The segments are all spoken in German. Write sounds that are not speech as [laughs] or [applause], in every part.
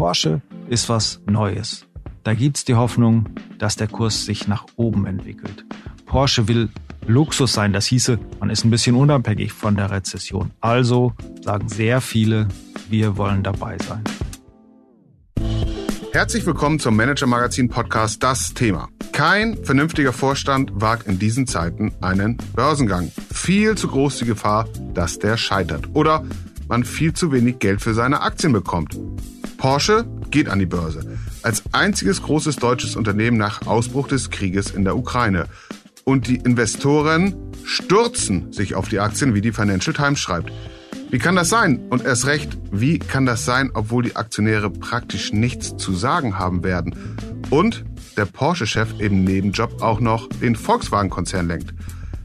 Porsche ist was Neues. Da gibt's die Hoffnung, dass der Kurs sich nach oben entwickelt. Porsche will Luxus sein. Das hieße, man ist ein bisschen unabhängig von der Rezession. Also sagen sehr viele, wir wollen dabei sein. Herzlich willkommen zum Manager Magazin Podcast Das Thema. Kein vernünftiger Vorstand wagt in diesen Zeiten einen Börsengang. Viel zu groß die Gefahr, dass der scheitert oder man viel zu wenig Geld für seine Aktien bekommt. Porsche geht an die Börse. Als einziges großes deutsches Unternehmen nach Ausbruch des Krieges in der Ukraine. Und die Investoren stürzen sich auf die Aktien, wie die Financial Times schreibt. Wie kann das sein? Und erst recht, wie kann das sein, obwohl die Aktionäre praktisch nichts zu sagen haben werden? Und der Porsche-Chef im Nebenjob auch noch den Volkswagen-Konzern lenkt.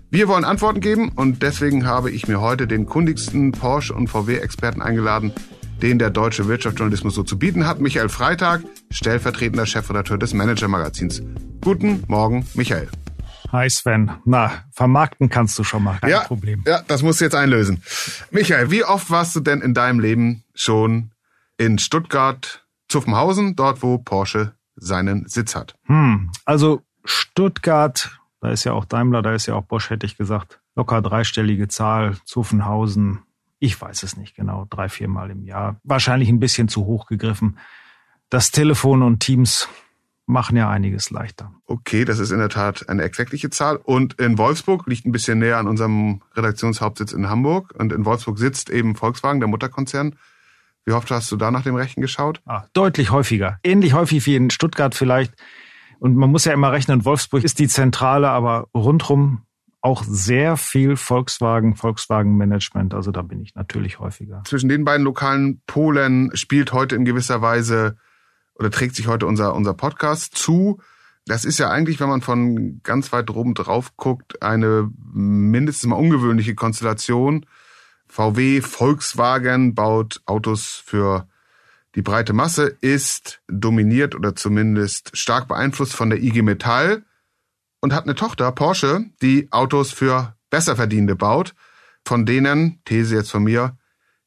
Wir wollen Antworten geben und deswegen habe ich mir heute den kundigsten Porsche- und VW-Experten eingeladen, den der deutsche Wirtschaftsjournalismus so zu bieten hat. Michael Freitag, stellvertretender Chefredakteur des Manager-Magazins. Guten Morgen, Michael. Hi Sven. Na, vermarkten kannst du schon mal, kein ja, Problem. Ja, das musst du jetzt einlösen. Michael, wie oft warst du denn in deinem Leben schon in Stuttgart, Zuffenhausen, dort wo Porsche seinen Sitz hat? Hm, also Stuttgart, da ist ja auch Daimler, da ist ja auch Bosch, hätte ich gesagt. Locker dreistellige Zahl, Zuffenhausen, ich weiß es nicht genau, drei, viermal im Jahr. Wahrscheinlich ein bisschen zu hoch gegriffen. Das Telefon und Teams machen ja einiges leichter. Okay, das ist in der Tat eine exaktliche Zahl. Und in Wolfsburg liegt ein bisschen näher an unserem Redaktionshauptsitz in Hamburg. Und in Wolfsburg sitzt eben Volkswagen, der Mutterkonzern. Wie oft hast du da nach dem Rechten geschaut? Ah, deutlich häufiger. Ähnlich häufig wie in Stuttgart vielleicht. Und man muss ja immer rechnen, Wolfsburg ist die Zentrale, aber rundrum auch sehr viel Volkswagen, Volkswagen-Management. Also da bin ich natürlich häufiger. Zwischen den beiden lokalen Polen spielt heute in gewisser Weise oder trägt sich heute unser, unser Podcast zu. Das ist ja eigentlich, wenn man von ganz weit oben drauf guckt, eine mindestens mal ungewöhnliche Konstellation. VW, Volkswagen baut Autos für die breite Masse, ist dominiert oder zumindest stark beeinflusst von der IG Metall und hat eine Tochter, Porsche, die Autos für Besserverdienende baut, von denen, These jetzt von mir,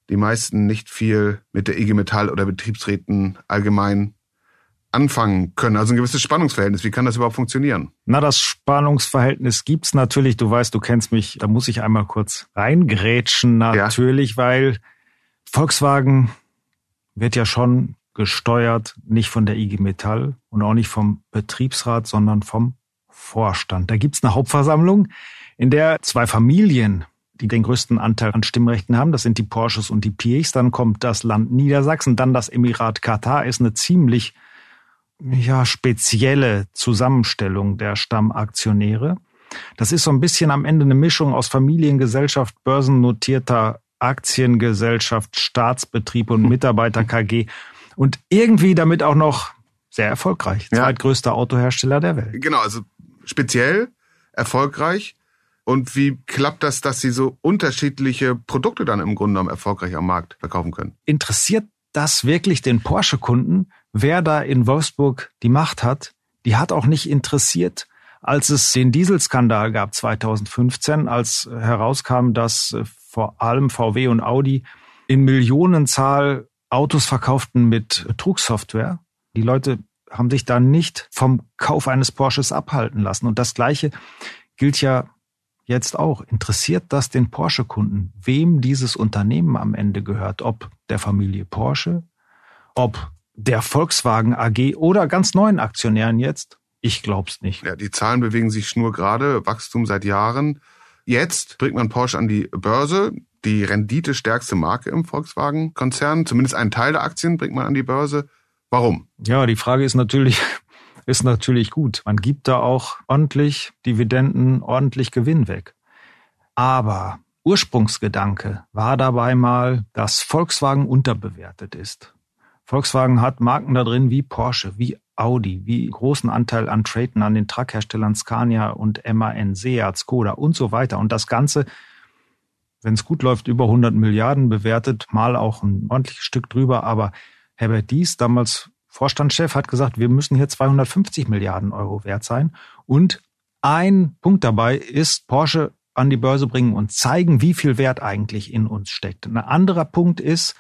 die meisten nicht viel mit der IG Metall oder Betriebsräten allgemein anfangen können. Also ein gewisses Spannungsverhältnis. Wie kann das überhaupt funktionieren? Na, das Spannungsverhältnis gibt's natürlich. Du weißt, du kennst mich. Da muss ich einmal kurz reingrätschen, natürlich, ja. weil Volkswagen wird ja schon gesteuert, nicht von der IG Metall und auch nicht vom Betriebsrat, sondern vom Vorstand. Da gibt's eine Hauptversammlung, in der zwei Familien, die den größten Anteil an Stimmrechten haben, das sind die Porsches und die Piechs, dann kommt das Land Niedersachsen, dann das Emirat Katar, ist eine ziemlich ja, spezielle Zusammenstellung der Stammaktionäre. Das ist so ein bisschen am Ende eine Mischung aus Familiengesellschaft, börsennotierter Aktiengesellschaft, Staatsbetrieb und [laughs] Mitarbeiter KG und irgendwie damit auch noch sehr erfolgreich. Ja. Zweitgrößter Autohersteller der Welt. Genau, also speziell erfolgreich. Und wie klappt das, dass Sie so unterschiedliche Produkte dann im Grunde genommen erfolgreich am Markt verkaufen können? Interessiert das wirklich den Porsche-Kunden? wer da in Wolfsburg die Macht hat, die hat auch nicht interessiert, als es den Dieselskandal gab 2015, als herauskam, dass äh, vor allem VW und Audi in Millionenzahl Autos verkauften mit Betrugssoftware. Die Leute haben sich da nicht vom Kauf eines Porsches abhalten lassen. Und das Gleiche gilt ja jetzt auch. Interessiert das den Porsche-Kunden, wem dieses Unternehmen am Ende gehört? Ob der Familie Porsche, ob der Volkswagen AG oder ganz neuen Aktionären jetzt? Ich glaub's nicht. Ja, die Zahlen bewegen sich schnurgerade, Wachstum seit Jahren. Jetzt bringt man Porsche an die Börse, die renditestärkste Marke im Volkswagen-Konzern. Zumindest einen Teil der Aktien bringt man an die Börse. Warum? Ja, die Frage ist natürlich, [laughs] ist natürlich gut. Man gibt da auch ordentlich Dividenden, ordentlich Gewinn weg. Aber Ursprungsgedanke war dabei mal, dass Volkswagen unterbewertet ist. Volkswagen hat Marken da drin wie Porsche, wie Audi, wie großen Anteil an Traden an den Truckherstellern Scania und MAN, Seat, Skoda und so weiter. Und das Ganze, wenn es gut läuft, über 100 Milliarden bewertet, mal auch ein ordentliches Stück drüber. Aber Herbert Dies, damals Vorstandschef, hat gesagt, wir müssen hier 250 Milliarden Euro wert sein. Und ein Punkt dabei ist, Porsche an die Börse bringen und zeigen, wie viel Wert eigentlich in uns steckt. Ein anderer Punkt ist,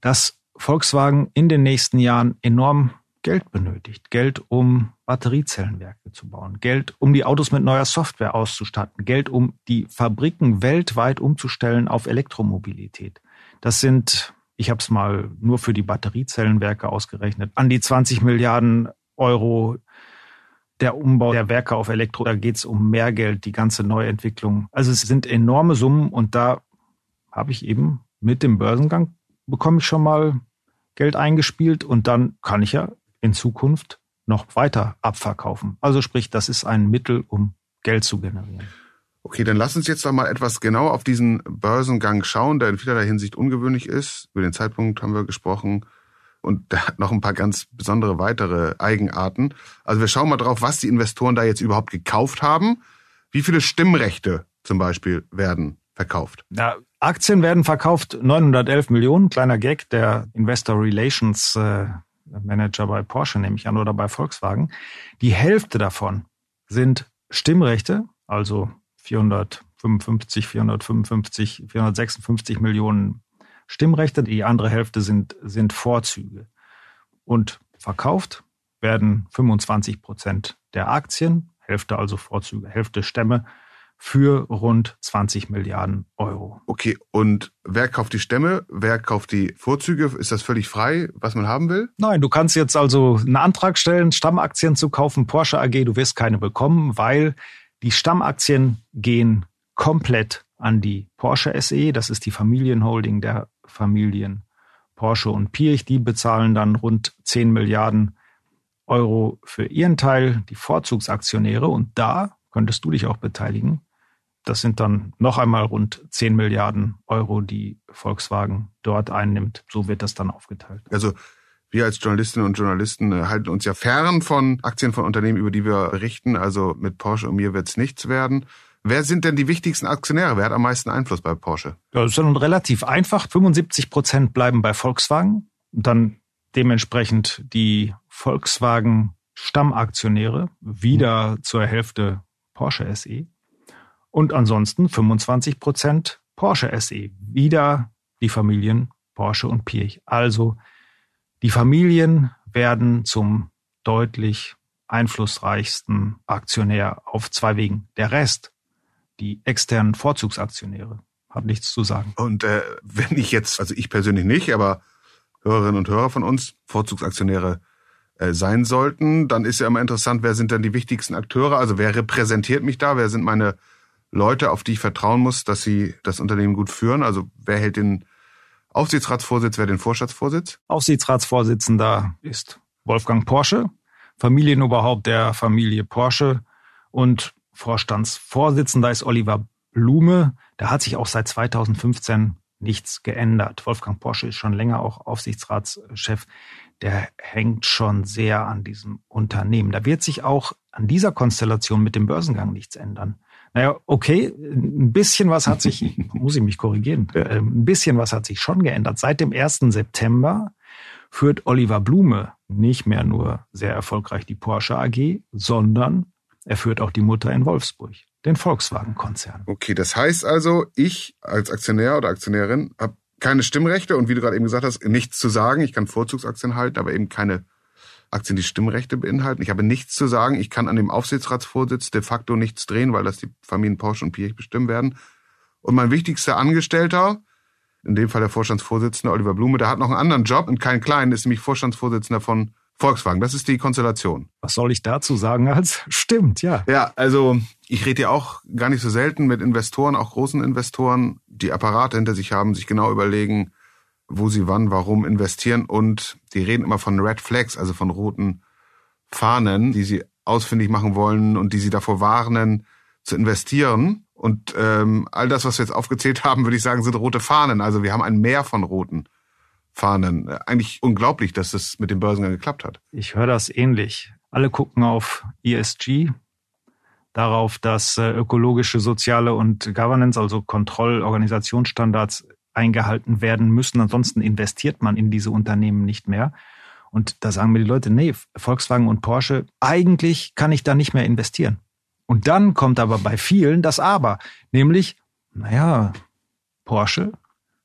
dass Volkswagen in den nächsten Jahren enorm Geld benötigt. Geld, um Batteriezellenwerke zu bauen. Geld, um die Autos mit neuer Software auszustatten. Geld, um die Fabriken weltweit umzustellen auf Elektromobilität. Das sind, ich habe es mal nur für die Batteriezellenwerke ausgerechnet, an die 20 Milliarden Euro der Umbau der Werke auf Elektro. Da geht es um mehr Geld, die ganze Neuentwicklung. Also es sind enorme Summen und da habe ich eben mit dem Börsengang bekomme ich schon mal Geld eingespielt und dann kann ich ja in Zukunft noch weiter abverkaufen. Also sprich, das ist ein Mittel, um Geld zu generieren. Okay, dann lass uns jetzt doch mal etwas genauer auf diesen Börsengang schauen, der in vielerlei Hinsicht ungewöhnlich ist. Über den Zeitpunkt haben wir gesprochen und der hat noch ein paar ganz besondere weitere Eigenarten. Also wir schauen mal drauf, was die Investoren da jetzt überhaupt gekauft haben. Wie viele Stimmrechte zum Beispiel werden verkauft? Ja, Aktien werden verkauft, 911 Millionen, kleiner Gag, der Investor Relations äh, Manager bei Porsche nehme ich an oder bei Volkswagen. Die Hälfte davon sind Stimmrechte, also 455, 455, 456 Millionen Stimmrechte. Die andere Hälfte sind, sind Vorzüge. Und verkauft werden 25 Prozent der Aktien, Hälfte also Vorzüge, Hälfte Stämme für rund 20 Milliarden Euro. Okay, und wer kauft die Stämme? Wer kauft die Vorzüge? Ist das völlig frei, was man haben will? Nein, du kannst jetzt also einen Antrag stellen, Stammaktien zu kaufen, Porsche AG, du wirst keine bekommen, weil die Stammaktien gehen komplett an die Porsche SE, das ist die Familienholding der Familien Porsche und Pirch, die bezahlen dann rund 10 Milliarden Euro für ihren Teil, die Vorzugsaktionäre und da könntest du dich auch beteiligen. Das sind dann noch einmal rund 10 Milliarden Euro, die Volkswagen dort einnimmt. So wird das dann aufgeteilt. Also wir als Journalistinnen und Journalisten äh, halten uns ja fern von Aktien von Unternehmen, über die wir berichten. Also mit Porsche und mir wird es nichts werden. Wer sind denn die wichtigsten Aktionäre? Wer hat am meisten Einfluss bei Porsche? Ja, das ist dann relativ einfach. 75 Prozent bleiben bei Volkswagen. Dann dementsprechend die Volkswagen Stammaktionäre wieder zur Hälfte Porsche SE und ansonsten 25 Prozent Porsche SE. Wieder die Familien Porsche und Pirch. Also die Familien werden zum deutlich einflussreichsten Aktionär auf zwei Wegen. Der Rest, die externen Vorzugsaktionäre, hat nichts zu sagen. Und äh, wenn ich jetzt, also ich persönlich nicht, aber Hörerinnen und Hörer von uns, Vorzugsaktionäre äh, sein sollten, dann ist ja immer interessant, wer sind dann die wichtigsten Akteure? Also wer repräsentiert mich da? Wer sind meine Leute, auf die ich vertrauen muss, dass sie das Unternehmen gut führen? Also wer hält den Aufsichtsratsvorsitz, wer den Vorstandsvorsitz? Aufsichtsratsvorsitzender ist Wolfgang Porsche, Familienoberhaupt der Familie Porsche und Vorstandsvorsitzender ist Oliver Blume. Da hat sich auch seit 2015 nichts geändert. Wolfgang Porsche ist schon länger auch Aufsichtsratschef. Der hängt schon sehr an diesem Unternehmen. Da wird sich auch an dieser Konstellation mit dem Börsengang nichts ändern. Naja, okay, ein bisschen was hat sich, [laughs] muss ich mich korrigieren, äh, ein bisschen was hat sich schon geändert. Seit dem 1. September führt Oliver Blume nicht mehr nur sehr erfolgreich die Porsche AG, sondern er führt auch die Mutter in Wolfsburg, den Volkswagen-Konzern. Okay, das heißt also, ich als Aktionär oder Aktionärin habe keine Stimmrechte und wie du gerade eben gesagt hast, nichts zu sagen. Ich kann Vorzugsaktien halten, aber eben keine Aktien, die Stimmrechte beinhalten. Ich habe nichts zu sagen. Ich kann an dem Aufsichtsratsvorsitz de facto nichts drehen, weil das die Familien Porsche und Pirch bestimmen werden. Und mein wichtigster Angestellter, in dem Fall der Vorstandsvorsitzende Oliver Blume, der hat noch einen anderen Job und keinen kleinen, ist nämlich Vorstandsvorsitzender von Volkswagen. Das ist die Konstellation. Was soll ich dazu sagen als [laughs] stimmt, ja. Ja, also ich rede ja auch gar nicht so selten mit Investoren, auch großen Investoren, die Apparate hinter sich haben, sich genau überlegen, wo sie wann, warum investieren und die reden immer von Red Flags, also von roten Fahnen, die sie ausfindig machen wollen und die sie davor warnen, zu investieren. Und ähm, all das, was wir jetzt aufgezählt haben, würde ich sagen, sind rote Fahnen. Also wir haben ein Meer von roten Fahnen. Eigentlich unglaublich, dass das mit dem Börsengang geklappt hat. Ich höre das ähnlich. Alle gucken auf ESG, darauf, dass äh, ökologische, soziale und Governance, also Kontrollorganisationsstandards eingehalten werden müssen. Ansonsten investiert man in diese Unternehmen nicht mehr. Und da sagen mir die Leute, nee, Volkswagen und Porsche, eigentlich kann ich da nicht mehr investieren. Und dann kommt aber bei vielen das Aber, nämlich, naja, Porsche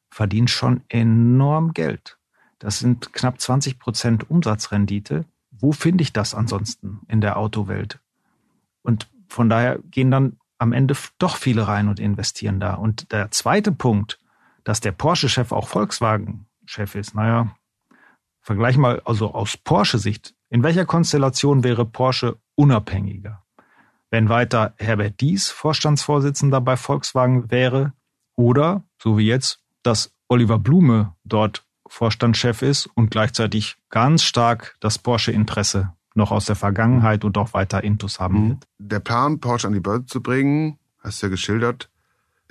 verdient schon enorm Geld. Das sind knapp 20 Prozent Umsatzrendite. Wo finde ich das ansonsten in der Autowelt? Und von daher gehen dann am Ende doch viele rein und investieren da. Und der zweite Punkt, dass der Porsche-Chef auch Volkswagen-Chef ist, naja, vergleich mal also aus Porsche-Sicht. In welcher Konstellation wäre Porsche unabhängiger? Wenn weiter Herbert Dies Vorstandsvorsitzender bei Volkswagen wäre oder, so wie jetzt, dass Oliver Blume dort Vorstandschef ist und gleichzeitig ganz stark das Porsche-Interesse noch aus der Vergangenheit und auch weiter Intus haben mhm. wird. Der Plan, Porsche an die Börse zu bringen, hast du ja geschildert,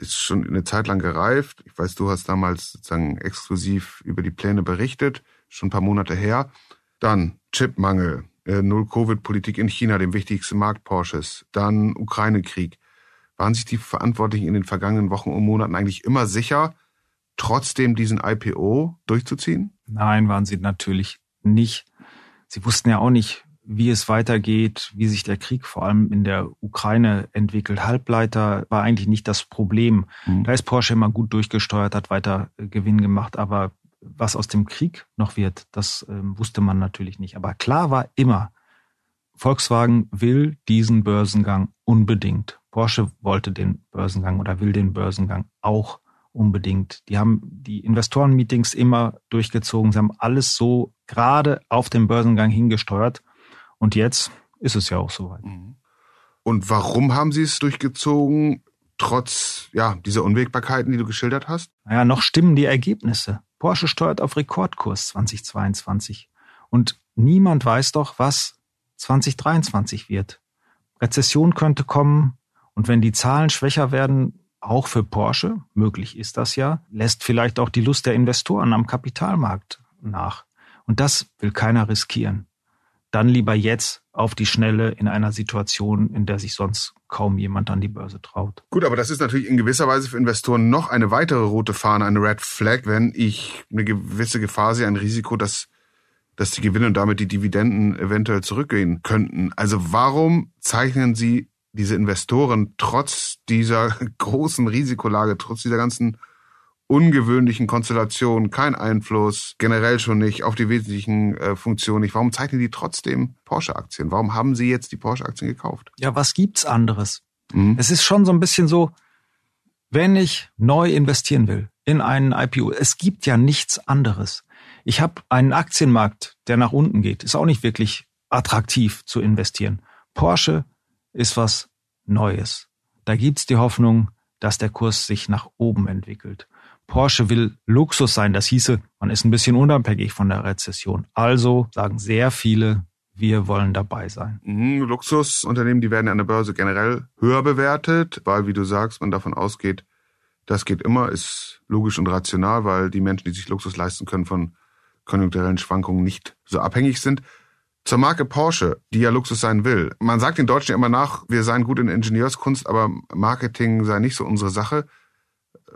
ist schon eine Zeit lang gereift. Ich weiß, du hast damals sozusagen exklusiv über die Pläne berichtet, schon ein paar Monate her. Dann Chipmangel, äh, Null-Covid-Politik in China, dem wichtigsten Markt Porsches, dann Ukraine-Krieg. Waren sich die Verantwortlichen in den vergangenen Wochen und Monaten eigentlich immer sicher, trotzdem diesen IPO durchzuziehen? Nein, waren sie natürlich nicht. Sie wussten ja auch nicht, wie es weitergeht, wie sich der Krieg vor allem in der Ukraine entwickelt. Halbleiter war eigentlich nicht das Problem. Mhm. Da ist Porsche immer gut durchgesteuert, hat weiter äh, Gewinn gemacht, aber was aus dem Krieg noch wird, das äh, wusste man natürlich nicht. Aber klar war immer, Volkswagen will diesen Börsengang unbedingt. Porsche wollte den Börsengang oder will den Börsengang auch unbedingt. Die haben die Investorenmeetings immer durchgezogen. Sie haben alles so gerade auf den Börsengang hingesteuert. Und jetzt ist es ja auch soweit. Mhm. Und warum haben Sie es durchgezogen, trotz ja, dieser Unwägbarkeiten, die du geschildert hast? Naja, noch stimmen die Ergebnisse. Porsche steuert auf Rekordkurs 2022. Und niemand weiß doch, was 2023 wird. Rezession könnte kommen. Und wenn die Zahlen schwächer werden, auch für Porsche, möglich ist das ja, lässt vielleicht auch die Lust der Investoren am Kapitalmarkt nach. Und das will keiner riskieren. Dann lieber jetzt auf die Schnelle in einer Situation, in der sich sonst kaum jemand an die Börse traut. Gut, aber das ist natürlich in gewisser Weise für Investoren noch eine weitere rote Fahne, eine Red Flag, wenn ich eine gewisse Gefahr sehe, ein Risiko, dass, dass die Gewinne und damit die Dividenden eventuell zurückgehen könnten. Also warum zeichnen Sie diese Investoren trotz dieser [laughs] großen Risikolage, trotz dieser ganzen ungewöhnlichen Konstellation kein Einfluss, generell schon nicht auf die wesentlichen äh, Funktionen nicht. Warum zeichnen die trotzdem Porsche-Aktien? Warum haben sie jetzt die Porsche-Aktien gekauft? Ja, was gibt's anderes? Mhm. Es ist schon so ein bisschen so, wenn ich neu investieren will in einen IPO, es gibt ja nichts anderes. Ich habe einen Aktienmarkt, der nach unten geht, ist auch nicht wirklich attraktiv zu investieren. Porsche ist was Neues. Da gibt's die Hoffnung, dass der Kurs sich nach oben entwickelt. Porsche will Luxus sein. Das hieße, man ist ein bisschen unabhängig von der Rezession. Also sagen sehr viele, wir wollen dabei sein. Mhm, Luxusunternehmen, die werden an der Börse generell höher bewertet, weil, wie du sagst, man davon ausgeht, das geht immer, ist logisch und rational, weil die Menschen, die sich Luxus leisten können, von konjunkturellen Schwankungen nicht so abhängig sind. Zur Marke Porsche, die ja Luxus sein will. Man sagt den Deutschen immer nach, wir seien gut in Ingenieurskunst, aber Marketing sei nicht so unsere Sache.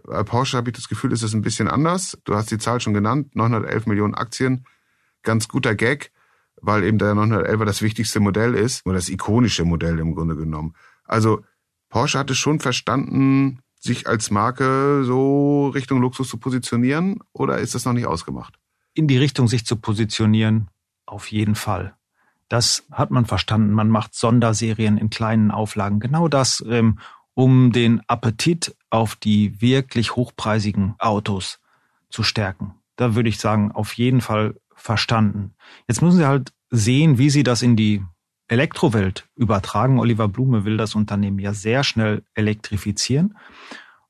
Bei Porsche habe ich das Gefühl, ist es ein bisschen anders. Du hast die Zahl schon genannt, 911 Millionen Aktien. Ganz guter Gag, weil eben der 911er das wichtigste Modell ist oder das ikonische Modell im Grunde genommen. Also Porsche hat es schon verstanden, sich als Marke so Richtung Luxus zu positionieren oder ist das noch nicht ausgemacht? In die Richtung sich zu positionieren, auf jeden Fall. Das hat man verstanden. Man macht Sonderserien in kleinen Auflagen. Genau das, ähm, um den Appetit auf die wirklich hochpreisigen Autos zu stärken. Da würde ich sagen, auf jeden Fall verstanden. Jetzt müssen Sie halt sehen, wie Sie das in die Elektrowelt übertragen. Oliver Blume will das Unternehmen ja sehr schnell elektrifizieren.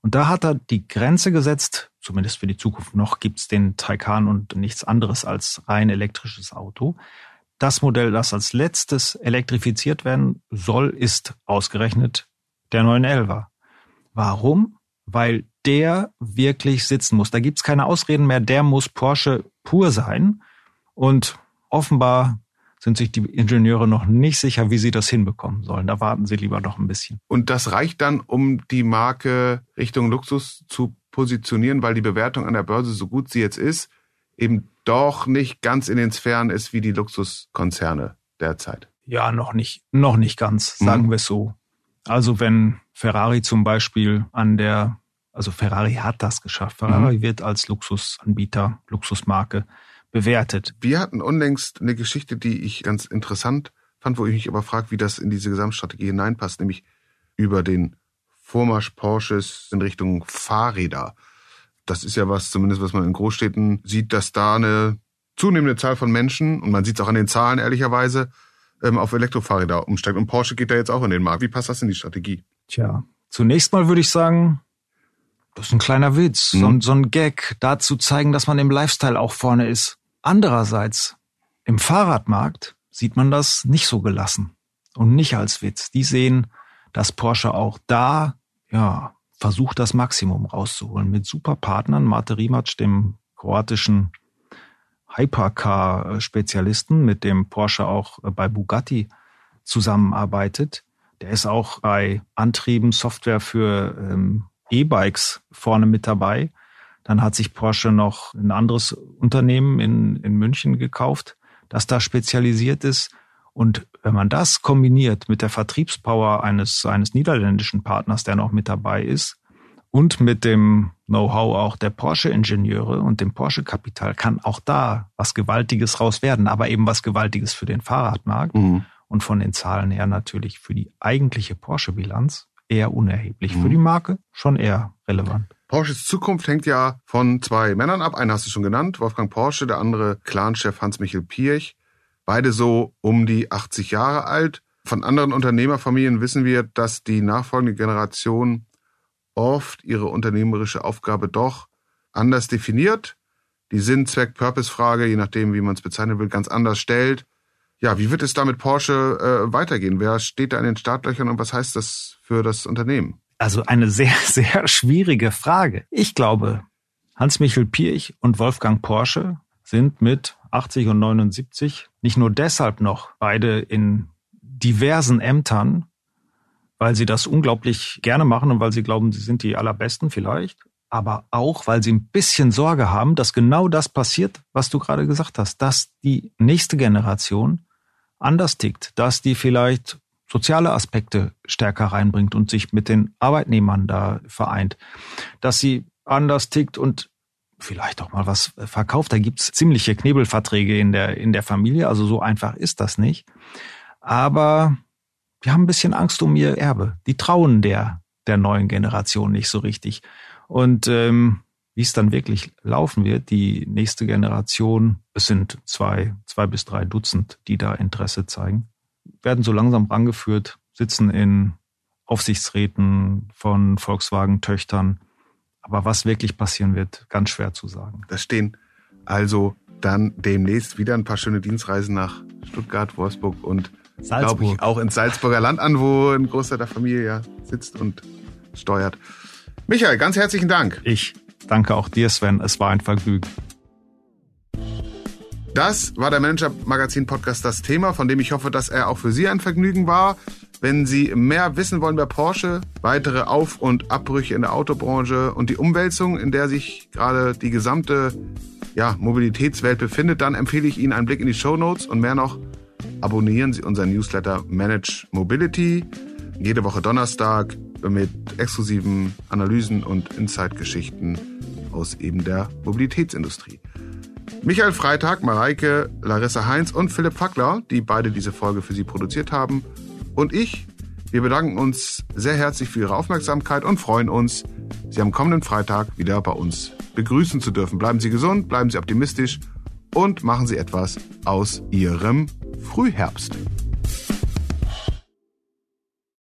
Und da hat er die Grenze gesetzt, zumindest für die Zukunft noch, gibt's den Taycan und nichts anderes als rein elektrisches Auto. Das Modell, das als letztes elektrifiziert werden soll, ist ausgerechnet der 911er. Warum? Weil der wirklich sitzen muss. Da gibt's keine Ausreden mehr, der muss Porsche pur sein. Und offenbar sind sich die Ingenieure noch nicht sicher, wie sie das hinbekommen sollen. Da warten sie lieber noch ein bisschen. Und das reicht dann, um die Marke Richtung Luxus zu positionieren, weil die Bewertung an der Börse, so gut sie jetzt ist, eben doch nicht ganz in den Sphären ist wie die Luxuskonzerne derzeit. Ja, noch nicht, noch nicht ganz, sagen mhm. wir es so. Also wenn Ferrari zum Beispiel an der, also Ferrari hat das geschafft. Ferrari mhm. wird als Luxusanbieter, Luxusmarke bewertet. Wir hatten unlängst eine Geschichte, die ich ganz interessant fand, wo ich mich aber frage, wie das in diese Gesamtstrategie hineinpasst, nämlich über den Vormarsch Porsches in Richtung Fahrräder. Das ist ja was, zumindest was man in Großstädten sieht, dass da eine zunehmende Zahl von Menschen, und man sieht es auch an den Zahlen ehrlicherweise, ähm, auf Elektrofahrräder umsteigt. Und Porsche geht da jetzt auch in den Markt. Wie passt das in die Strategie? Tja, zunächst mal würde ich sagen, das ist ein kleiner Witz, mhm. so, ein, so ein Gag, da zu zeigen, dass man im Lifestyle auch vorne ist. Andererseits, im Fahrradmarkt sieht man das nicht so gelassen und nicht als Witz. Die sehen, dass Porsche auch da, ja, versucht, das Maximum rauszuholen mit super Partnern, Mate Rimac, dem kroatischen Hypercar-Spezialisten, mit dem Porsche auch bei Bugatti zusammenarbeitet. Der ist auch bei Antrieben, Software für ähm, E-Bikes vorne mit dabei. Dann hat sich Porsche noch ein anderes Unternehmen in, in München gekauft, das da spezialisiert ist. Und wenn man das kombiniert mit der Vertriebspower eines, eines niederländischen Partners, der noch mit dabei ist, und mit dem Know-how auch der Porsche-Ingenieure und dem Porsche-Kapital kann auch da was Gewaltiges raus werden, aber eben was Gewaltiges für den Fahrradmarkt mhm. und von den Zahlen her natürlich für die eigentliche Porsche-Bilanz eher unerheblich. Mhm. Für die Marke schon eher relevant. Porsches Zukunft hängt ja von zwei Männern ab. Einen hast du schon genannt, Wolfgang Porsche, der andere Clanchef Hans-Michel Pirch. Beide so um die 80 Jahre alt. Von anderen Unternehmerfamilien wissen wir, dass die nachfolgende Generation oft ihre unternehmerische Aufgabe doch anders definiert. Die Sinn-Zweck-Purpose-Frage, je nachdem, wie man es bezeichnen will, ganz anders stellt. Ja, wie wird es da mit Porsche äh, weitergehen? Wer steht da in den Startlöchern und was heißt das für das Unternehmen? Also eine sehr, [laughs] sehr schwierige Frage. Ich glaube, Hans-Michel Pirch und Wolfgang Porsche sind mit 80 und 79 nicht nur deshalb noch beide in diversen Ämtern, weil sie das unglaublich gerne machen und weil sie glauben, sie sind die allerbesten vielleicht, aber auch, weil sie ein bisschen Sorge haben, dass genau das passiert, was du gerade gesagt hast, dass die nächste Generation anders tickt, dass die vielleicht soziale Aspekte stärker reinbringt und sich mit den Arbeitnehmern da vereint, dass sie anders tickt und vielleicht auch mal was verkauft. Da gibt's ziemliche Knebelverträge in der, in der Familie, also so einfach ist das nicht. Aber wir haben ein bisschen Angst um ihr Erbe. Die trauen der, der neuen Generation nicht so richtig. Und ähm, wie es dann wirklich laufen wird, die nächste Generation, es sind zwei, zwei bis drei Dutzend, die da Interesse zeigen, werden so langsam rangeführt, sitzen in Aufsichtsräten von Volkswagen-Töchtern. Aber was wirklich passieren wird, ganz schwer zu sagen. Da stehen also dann demnächst wieder ein paar schöne Dienstreisen nach Stuttgart, Wolfsburg und glaube ich auch ins Salzburger Land an, wo ein Großteil der Familie ja sitzt und steuert. Michael, ganz herzlichen Dank. Ich danke auch dir, Sven. Es war ein Vergnügen. Das war der Manager Magazin Podcast das Thema, von dem ich hoffe, dass er auch für Sie ein Vergnügen war. Wenn Sie mehr wissen wollen über Porsche, weitere Auf- und Abbrüche in der Autobranche und die Umwälzung, in der sich gerade die gesamte ja, Mobilitätswelt befindet, dann empfehle ich Ihnen einen Blick in die Show Notes und mehr noch, abonnieren Sie unseren Newsletter Manage Mobility. Jede Woche Donnerstag mit exklusiven Analysen und Insight-Geschichten aus eben der Mobilitätsindustrie. Michael Freitag, Mareike, Larissa Heinz und Philipp Fackler, die beide diese Folge für Sie produziert haben. Und ich, wir bedanken uns sehr herzlich für Ihre Aufmerksamkeit und freuen uns, Sie am kommenden Freitag wieder bei uns begrüßen zu dürfen. Bleiben Sie gesund, bleiben Sie optimistisch und machen Sie etwas aus Ihrem Frühherbst.